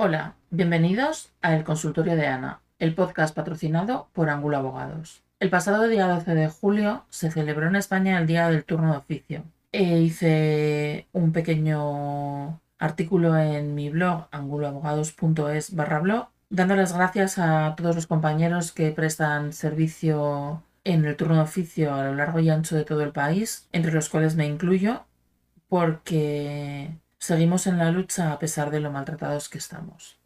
Hola, bienvenidos a El Consultorio de Ana, el podcast patrocinado por Ángulo Abogados. El pasado día 12 de julio se celebró en España el Día del Turno de Oficio. E hice un pequeño artículo en mi blog anguloabogados.es barra blog dando las gracias a todos los compañeros que prestan servicio en el turno de oficio a lo largo y ancho de todo el país, entre los cuales me incluyo, porque seguimos en la lucha a pesar de lo maltratados que estamos.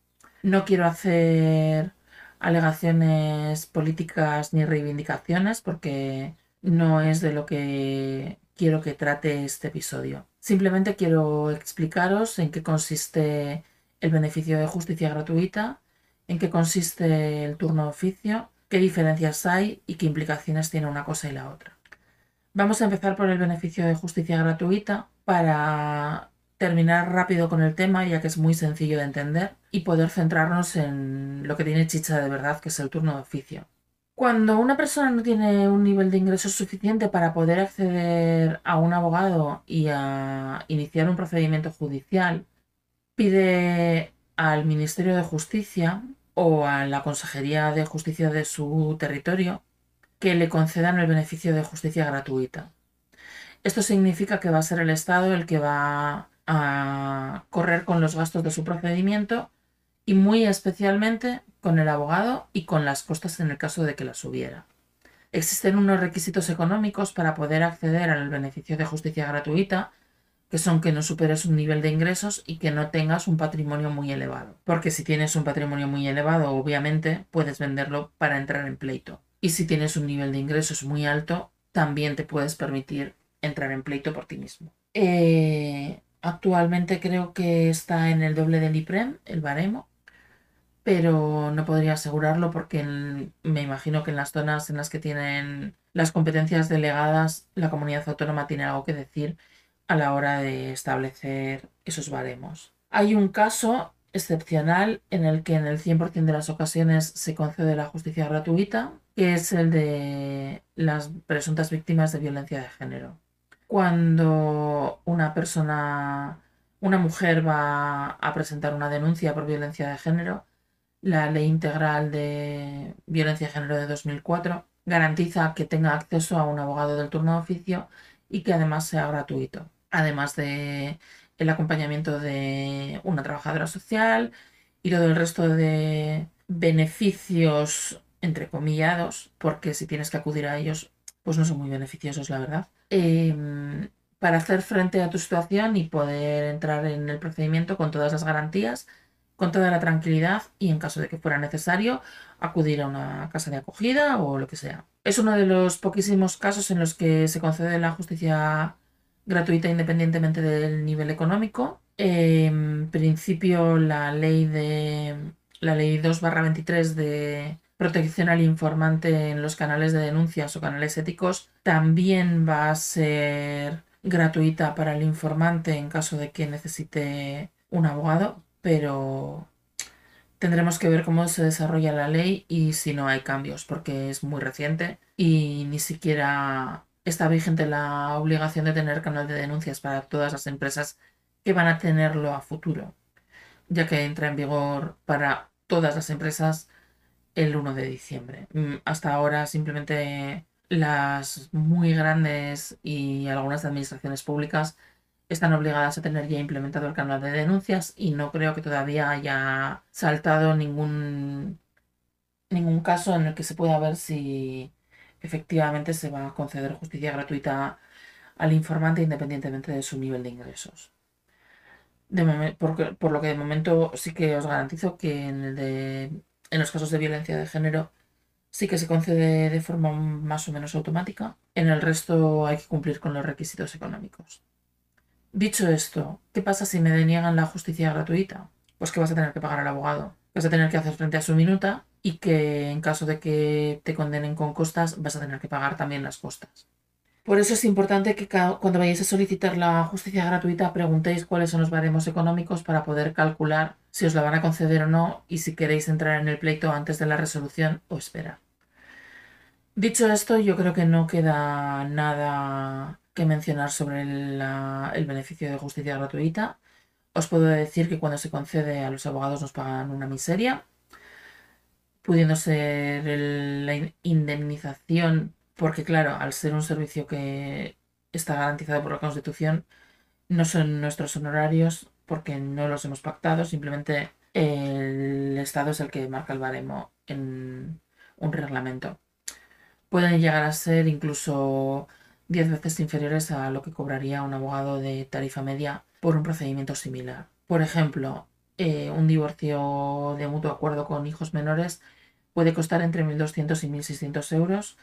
No quiero hacer alegaciones políticas ni reivindicaciones porque no es de lo que quiero que trate este episodio. Simplemente quiero explicaros en qué consiste el beneficio de justicia gratuita, en qué consiste el turno de oficio, qué diferencias hay y qué implicaciones tiene una cosa y la otra. Vamos a empezar por el beneficio de justicia gratuita para terminar rápido con el tema, ya que es muy sencillo de entender, y poder centrarnos en lo que tiene chicha de verdad, que es el turno de oficio. Cuando una persona no tiene un nivel de ingresos suficiente para poder acceder a un abogado y a iniciar un procedimiento judicial, pide al Ministerio de Justicia o a la Consejería de Justicia de su territorio que le concedan el beneficio de justicia gratuita. Esto significa que va a ser el Estado el que va a correr con los gastos de su procedimiento y muy especialmente con el abogado y con las costas en el caso de que las hubiera. Existen unos requisitos económicos para poder acceder al beneficio de justicia gratuita, que son que no superes un nivel de ingresos y que no tengas un patrimonio muy elevado. Porque si tienes un patrimonio muy elevado, obviamente puedes venderlo para entrar en pleito. Y si tienes un nivel de ingresos muy alto, también te puedes permitir entrar en pleito por ti mismo. Eh, Actualmente creo que está en el doble del IPREM, el baremo, pero no podría asegurarlo porque me imagino que en las zonas en las que tienen las competencias delegadas, la comunidad autónoma tiene algo que decir a la hora de establecer esos baremos. Hay un caso excepcional en el que en el 100% de las ocasiones se concede la justicia gratuita, que es el de las presuntas víctimas de violencia de género cuando una persona, una mujer va a presentar una denuncia por violencia de género, la Ley Integral de Violencia de Género de 2004 garantiza que tenga acceso a un abogado del turno de oficio y que además sea gratuito, además de el acompañamiento de una trabajadora social y todo el resto de beneficios entrecomillados, porque si tienes que acudir a ellos, pues no son muy beneficiosos, la verdad. Em, para hacer frente a tu situación y poder entrar en el procedimiento con todas las garantías, con toda la tranquilidad y en caso de que fuera necesario acudir a una casa de acogida o lo que sea. Es uno de los poquísimos casos en los que se concede la justicia gratuita independientemente del nivel económico. En principio la ley de la ley 2/23 de protección al informante en los canales de denuncias o canales éticos también va a ser gratuita para el informante en caso de que necesite un abogado, pero tendremos que ver cómo se desarrolla la ley y si no hay cambios, porque es muy reciente y ni siquiera está vigente la obligación de tener canal de denuncias para todas las empresas que van a tenerlo a futuro, ya que entra en vigor para todas las empresas el 1 de diciembre. Mm, hasta ahora simplemente las muy grandes y algunas administraciones públicas están obligadas a tener ya implementado el canal de denuncias y no creo que todavía haya saltado ningún, ningún caso en el que se pueda ver si efectivamente se va a conceder justicia gratuita al informante independientemente de su nivel de ingresos. por, por, lo que de momento sí que os garantizo que en el de en los casos de violencia de género sí que se concede de forma más o menos automática. En el resto hay que cumplir con los requisitos económicos. Dicho esto, ¿qué pasa si me deniegan la justicia gratuita? Pues que vas a tener que pagar al abogado. Vas a tener que hacer frente a su minuta y que en caso de que te condenen con costas vas a tener que pagar también las costas. Por eso es importante que cuando vayáis a solicitar la justicia gratuita preguntéis cuáles son los baremos económicos para poder calcular si os la van a conceder o no y si queréis entrar en el pleito antes de la resolución o esperar. Dicho esto, yo creo que no queda nada que mencionar sobre el beneficio de justicia gratuita. os puedo decir que cuando se concede a los abogados nos pagan una miseria, pudiendo ser la indemnización, porque claro, al ser un servicio que está garantizado por la Constitución, no son nuestros honorarios porque no los hemos pactado, simplemente el Estado es el que marca el baremo en un reglamento. Pueden llegar a ser incluso 10 veces inferiores a lo que cobraría un abogado de tarifa media por un procedimiento similar. Por ejemplo, eh, un divorcio de mutuo acuerdo con hijos menores puede costar entre 1.200 y 1.600 euros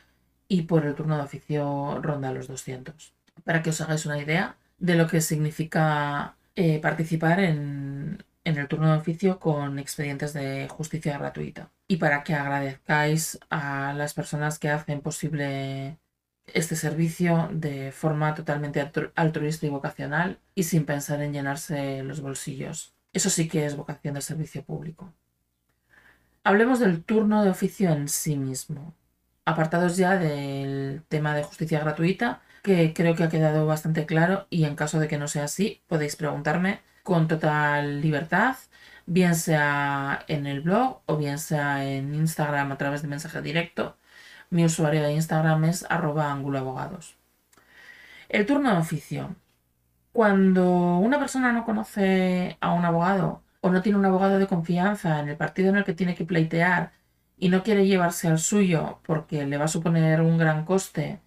y por el turno de oficio ronda los 200. Para que os hagáis una idea de lo que significa eh, participar en, en el turno de oficio con expedientes de justicia gratuita. Y para que agradezcáis a las personas que hacen posible este servicio de forma totalmente altruista y vocacional y sin pensar en llenarse los bolsillos. Eso sí que es vocación de servicio público. Hablemos del turno de oficio en sí mismo. Apartados ya del tema de justicia gratuita, que creo que ha quedado bastante claro y en caso de que no sea así, podéis preguntarme con total libertad, bien sea en el blog o bien sea en Instagram a través de mensaje directo. Mi usuario de Instagram es arroba anguloabogados. El turno de oficio. Cuando una persona no conoce a un abogado o no tiene un abogado de confianza en el partido en el que tiene que pleitear y no quiere llevarse al suyo porque le va a suponer un gran coste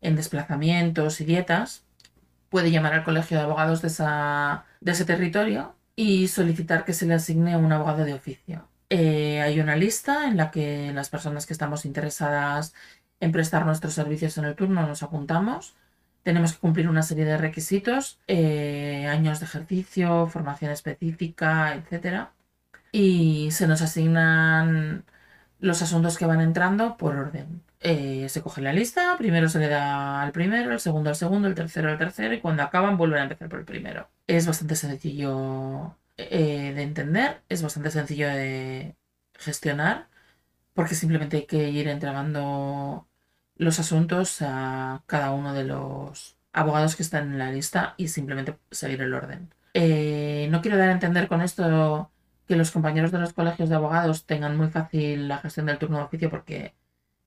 en desplazamientos y dietas, puede llamar al colegio de abogados de, de ese territorio y solicitar que se le asigne un abogado de oficio. Eh, hay una lista en la que las personas que estamos interesadas en prestar nuestros servicios en el turno nos apuntamos. Tenemos que cumplir una serie de requisitos, eh, años de ejercicio, formación específica, etc. Y se nos asignan los asuntos que van entrando por orden. Eh, se coge la lista, primero se le da al primero, el segundo al segundo, el tercero al tercero y cuando acaban vuelven a empezar por el primero. Es bastante sencillo eh, de entender, es bastante sencillo de gestionar porque simplemente hay que ir entregando los asuntos a cada uno de los abogados que están en la lista y simplemente seguir el orden. Eh, no quiero dar a entender con esto que los compañeros de los colegios de abogados tengan muy fácil la gestión del turno de oficio porque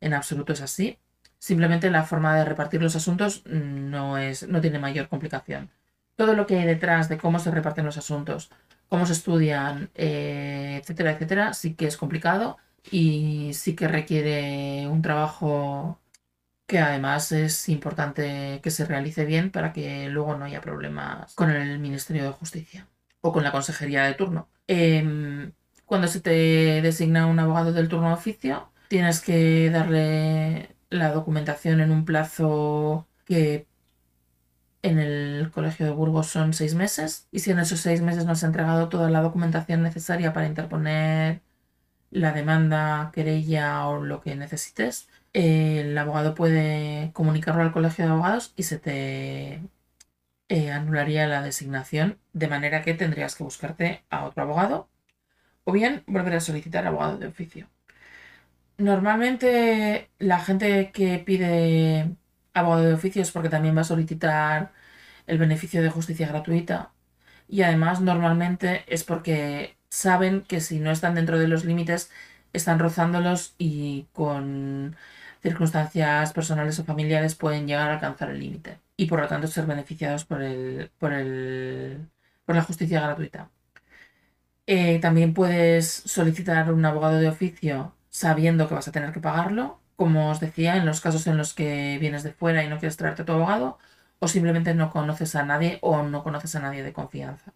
en absoluto es así. Simplemente la forma de repartir los asuntos no, es, no tiene mayor complicación. Todo lo que hay detrás de cómo se reparten los asuntos, cómo se estudian, eh, etcétera, etcétera, sí que es complicado y sí que requiere un trabajo que además es importante que se realice bien para que luego no haya problemas con el Ministerio de Justicia o con la Consejería de turno. Em, cuando se te designa un abogado del turno de oficio, tienes que darle la documentación en un plazo que en el Colegio de Burgos son seis meses y si en esos seis meses no has entregado toda la documentación necesaria para interponer la demanda, querella o lo que necesites, el abogado puede comunicarlo al Colegio de Abogados y se te eh, anularía la designación de manera que tendrías que buscarte a otro abogado o bien volver a solicitar abogado de oficio. Normalmente la gente que pide abogado de oficio es porque también va a solicitar el beneficio de justicia gratuita y además normalmente es porque saben que si no están dentro de los límites están rozándolos y con circunstancias personales o familiares pueden llegar a alcanzar el límite y por lo tanto ser beneficiados por, el, por, el, por la justicia gratuita. Eh, también puedes solicitar un abogado de oficio sabiendo que vas a tener que pagarlo, como os decía, en los casos en los que vienes de fuera y no quieres traerte a tu abogado, o simplemente no conoces a nadie o no conoces a nadie de confianza.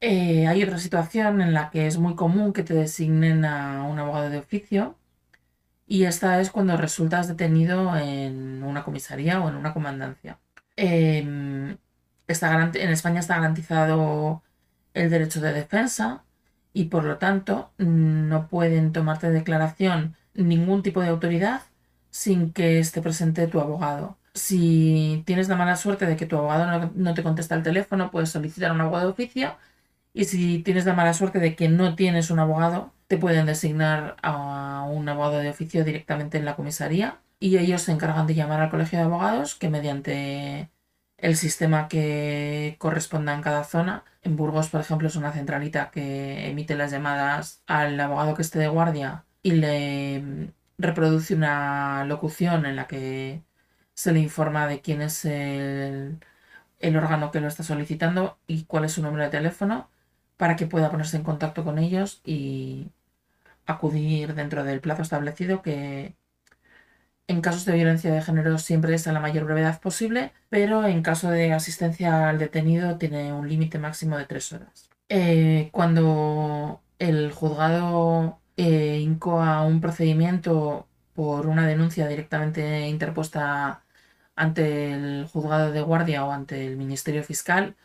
Eh, hay otra situación en la que es muy común que te designen a un abogado de oficio y esta es cuando resultas detenido en una comisaría o en una comandancia. Em, en España está garantizado el derecho de defensa, y por lo tanto no pueden tomarte declaración ningún tipo de autoridad sin que esté presente tu abogado. Si tienes la mala suerte de que tu abogado no, te contesta el teléfono, puedes solicitar un abogado de oficio. Y si tienes la mala suerte de que no tienes un abogado, te pueden designar a un abogado de oficio directamente en la comisaría. Y ellos se encargan de llamar al colegio de abogados que mediante el sistema que corresponda en cada zona. En Burgos, por ejemplo, es una centralita que emite las llamadas al abogado que esté de guardia y le reproduce una locución en la que se le informa de quién es el, órgano que lo está solicitando y cuál es su número de teléfono para que pueda ponerse en contacto con ellos y acudir dentro del plazo establecido que en casos de violencia de género siempre es a la mayor brevedad posible, pero en caso de asistencia al detenido tiene un límite máximo de tres horas. Eh, cuando el juzgado eh, incoa un procedimiento por una denuncia directamente interpuesta ante el juzgado de guardia o ante el Ministerio Fiscal,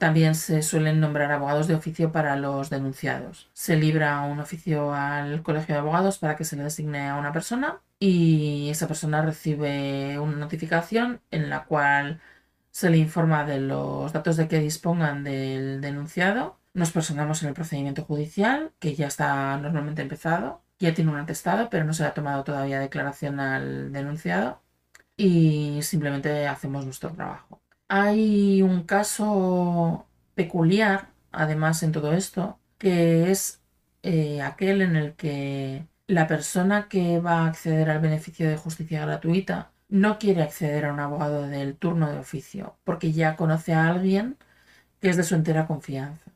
también se suelen nombrar abogados de oficio para los denunciados. Se libra un oficio al colegio de abogados para que se le designe a una persona y esa persona recibe una notificación en la cual se le informa de los datos de que dispongan del denunciado. Nos personamos en el procedimiento judicial, que ya está normalmente empezado, ya tiene un atestado, pero no se le ha tomado todavía declaración al denunciado y simplemente hacemos nuestro trabajo. Hay un caso peculiar, además, en todo esto, que es eh, aquel en el que la persona que va a acceder al beneficio de justicia gratuita no quiere acceder a un abogado del turno de oficio porque ya conoce a alguien que es de su entera confianza.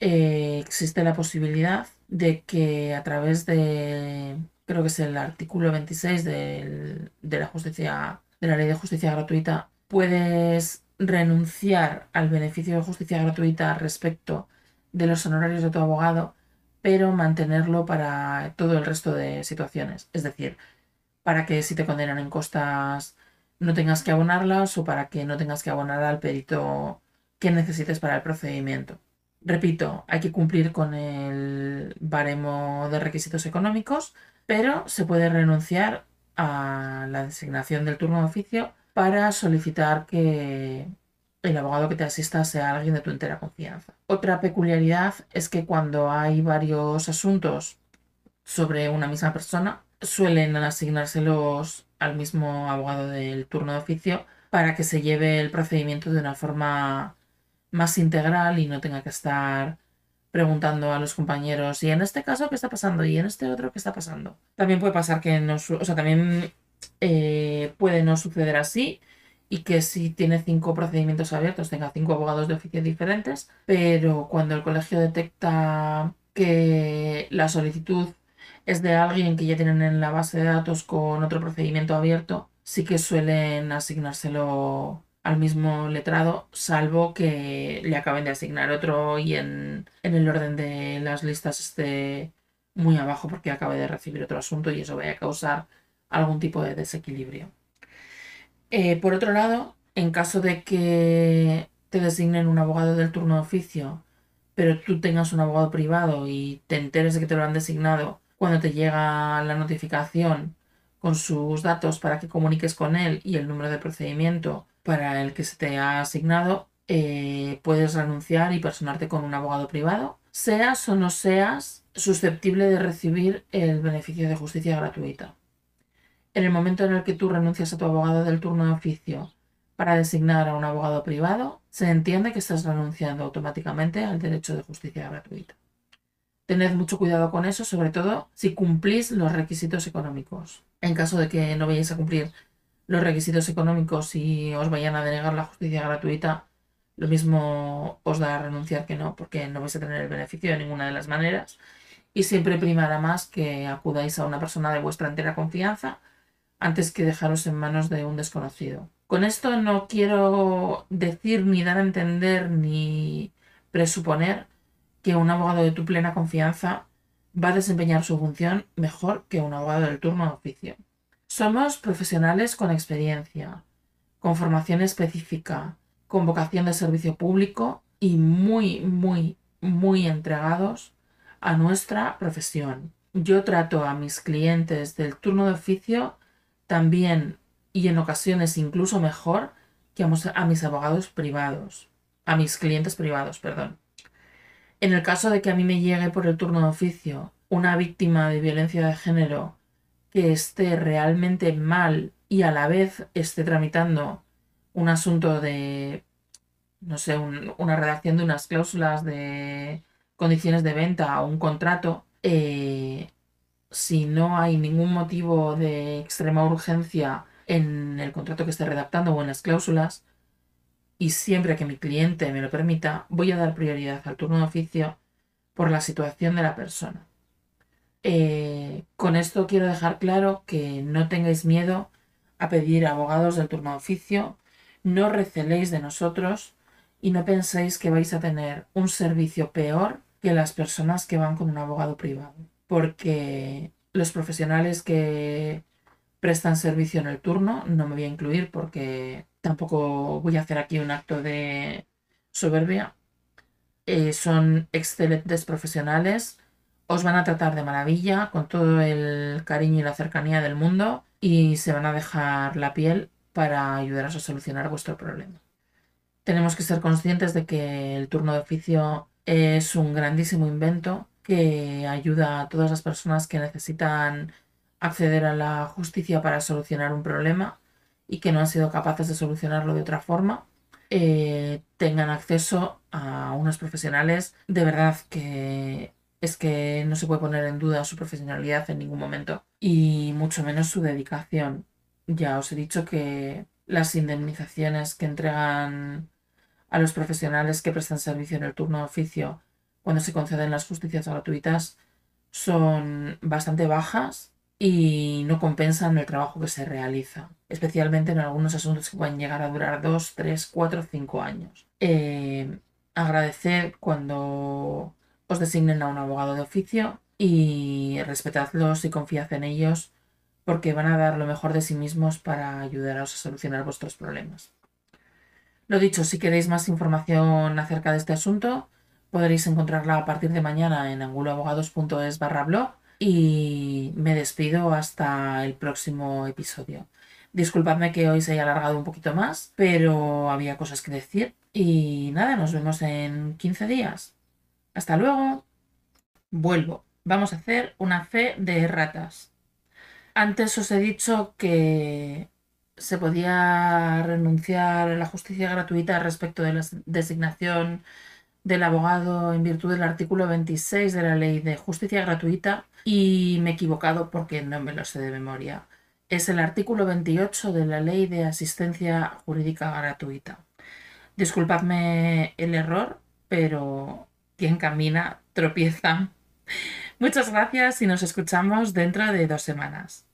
Eh, existe la posibilidad de que a través de, creo que es el artículo 26 de la justicia, de la ley de justicia gratuita, puedes renunciar al beneficio de justicia gratuita respecto de los honorarios de tu abogado, pero mantenerlo para todo el resto de situaciones. Es decir, para que si te condenan en costas no tengas que abonarlas o para que no tengas que abonar al perito que necesites para el procedimiento. Repito, hay que cumplir con el baremo de requisitos económicos, pero se puede renunciar a la designación del turno de oficio para solicitar que el abogado que te asista sea alguien de tu entera confianza. Otra peculiaridad es que cuando hay varios asuntos sobre una misma persona, suelen asignárselos al mismo abogado del turno de oficio para que se lleve el procedimiento de una forma más integral y no tenga que estar preguntando a los compañeros y en este caso qué está pasando y en este otro qué está pasando. También puede pasar que no, o sea, también eh, puede no suceder así y que si tiene cinco procedimientos abiertos tenga cinco abogados de oficio diferentes, pero cuando el colegio detecta que la solicitud es de alguien que ya tienen en la base de datos con otro procedimiento abierto, sí que suelen asignárselo al mismo letrado, salvo que le acaben de asignar otro y en, en el orden de las listas esté muy abajo porque acabe de recibir otro asunto y eso vaya a causar algún tipo de desequilibrio. Eh, por otro lado, en caso de que te designen un abogado del turno de oficio, pero tú tengas un abogado privado y te enteres de que te lo han designado cuando te llega la notificación con sus datos para que comuniques con él y el número de procedimiento para el que se te ha asignado, eh, puedes renunciar y personarte con un abogado privado, seas o no seas susceptible de recibir el beneficio de justicia gratuita. En el momento en el que tú renuncias a tu abogado del turno de oficio para designar a un abogado privado, se entiende que estás renunciando automáticamente al derecho de justicia gratuita. Tened mucho cuidado con eso, sobre todo si cumplís los requisitos económicos. En caso de que no vayáis a cumplir los requisitos económicos y os vayan a denegar la justicia gratuita, lo mismo os da renunciar que no, porque no vais a tener el beneficio de ninguna de las maneras. Y siempre primará más que acudáis a una persona de vuestra entera confianza antes que dejaros en manos de un desconocido. Con esto no quiero decir ni dar a entender ni presuponer que un abogado de tu plena confianza va a desempeñar su función mejor que un abogado del turno de oficio. Somos profesionales con experiencia, con formación específica, con vocación de servicio público y muy, muy, muy entregados a nuestra profesión. Yo trato a mis clientes del turno de oficio también y en ocasiones incluso mejor que a mis abogados privados, a mis clientes privados, perdón. En el caso de que a mí me llegue por el turno de oficio una víctima de violencia de género que esté realmente mal y a la vez esté tramitando un asunto de, no sé, una redacción de unas cláusulas de condiciones de venta o un contrato, eh, si no hay ningún motivo de extrema urgencia en el contrato que esté redactando o en las cláusulas, y siempre que mi cliente me lo permita, voy a dar prioridad al turno de oficio por la situación de la persona. Eh, con esto quiero dejar claro que no tengáis miedo a pedir abogados del turno de oficio, no receléis de nosotros y no penséis que vais a tener un servicio peor que las personas que van con un abogado privado, porque los profesionales que prestan servicio en el turno, no me voy a incluir porque tampoco voy a hacer aquí un acto de soberbia, eh, son excelentes profesionales, os van a tratar de maravilla, con todo el cariño y la cercanía del mundo, y se van a dejar la piel para ayudaros a solucionar vuestro problema. Tenemos que ser conscientes de que el turno de oficio es un grandísimo invento que ayuda a todas las personas que necesitan acceder a la justicia para solucionar un problema y que no han sido capaces de solucionarlo de otra forma eh, tengan acceso a unos profesionales de verdad que es que no se puede poner en duda su profesionalidad en ningún momento y mucho menos su dedicación. Ya os he dicho que las indemnizaciones que entregan a los profesionales que prestan servicio en el turno de oficio cuando se conceden las justicias gratuitas son bastante bajas y no compensan el trabajo que se realiza, especialmente en algunos asuntos que pueden llegar a durar 2, 3, 4, 5 años. Eh, agradecer cuando os designen a un abogado de oficio y respetadlos y confiad en ellos porque van a dar lo mejor de sí mismos para ayudaros a solucionar vuestros problemas. Lo dicho, si queréis más información acerca de este asunto, podréis encontrarla a partir de mañana en anguloabogados.es barra blog y me despido hasta el próximo episodio. Disculpadme que hoy se haya alargado un poquito más, pero había cosas que decir. Y nada, nos vemos en 15 días. Hasta luego. Vuelvo. Vamos a hacer una fe de ratas. Antes os he dicho que se podía renunciar a la justicia gratuita respecto de la designación del abogado en virtud del artículo 26 de la Ley de Justicia Gratuita y me he equivocado porque no me lo sé de memoria. Es el artículo 28 de la Ley de Asistencia Jurídica Gratuita. Disculpadme el error, pero quien camina tropieza. Muchas gracias y nos escuchamos dentro de dos semanas.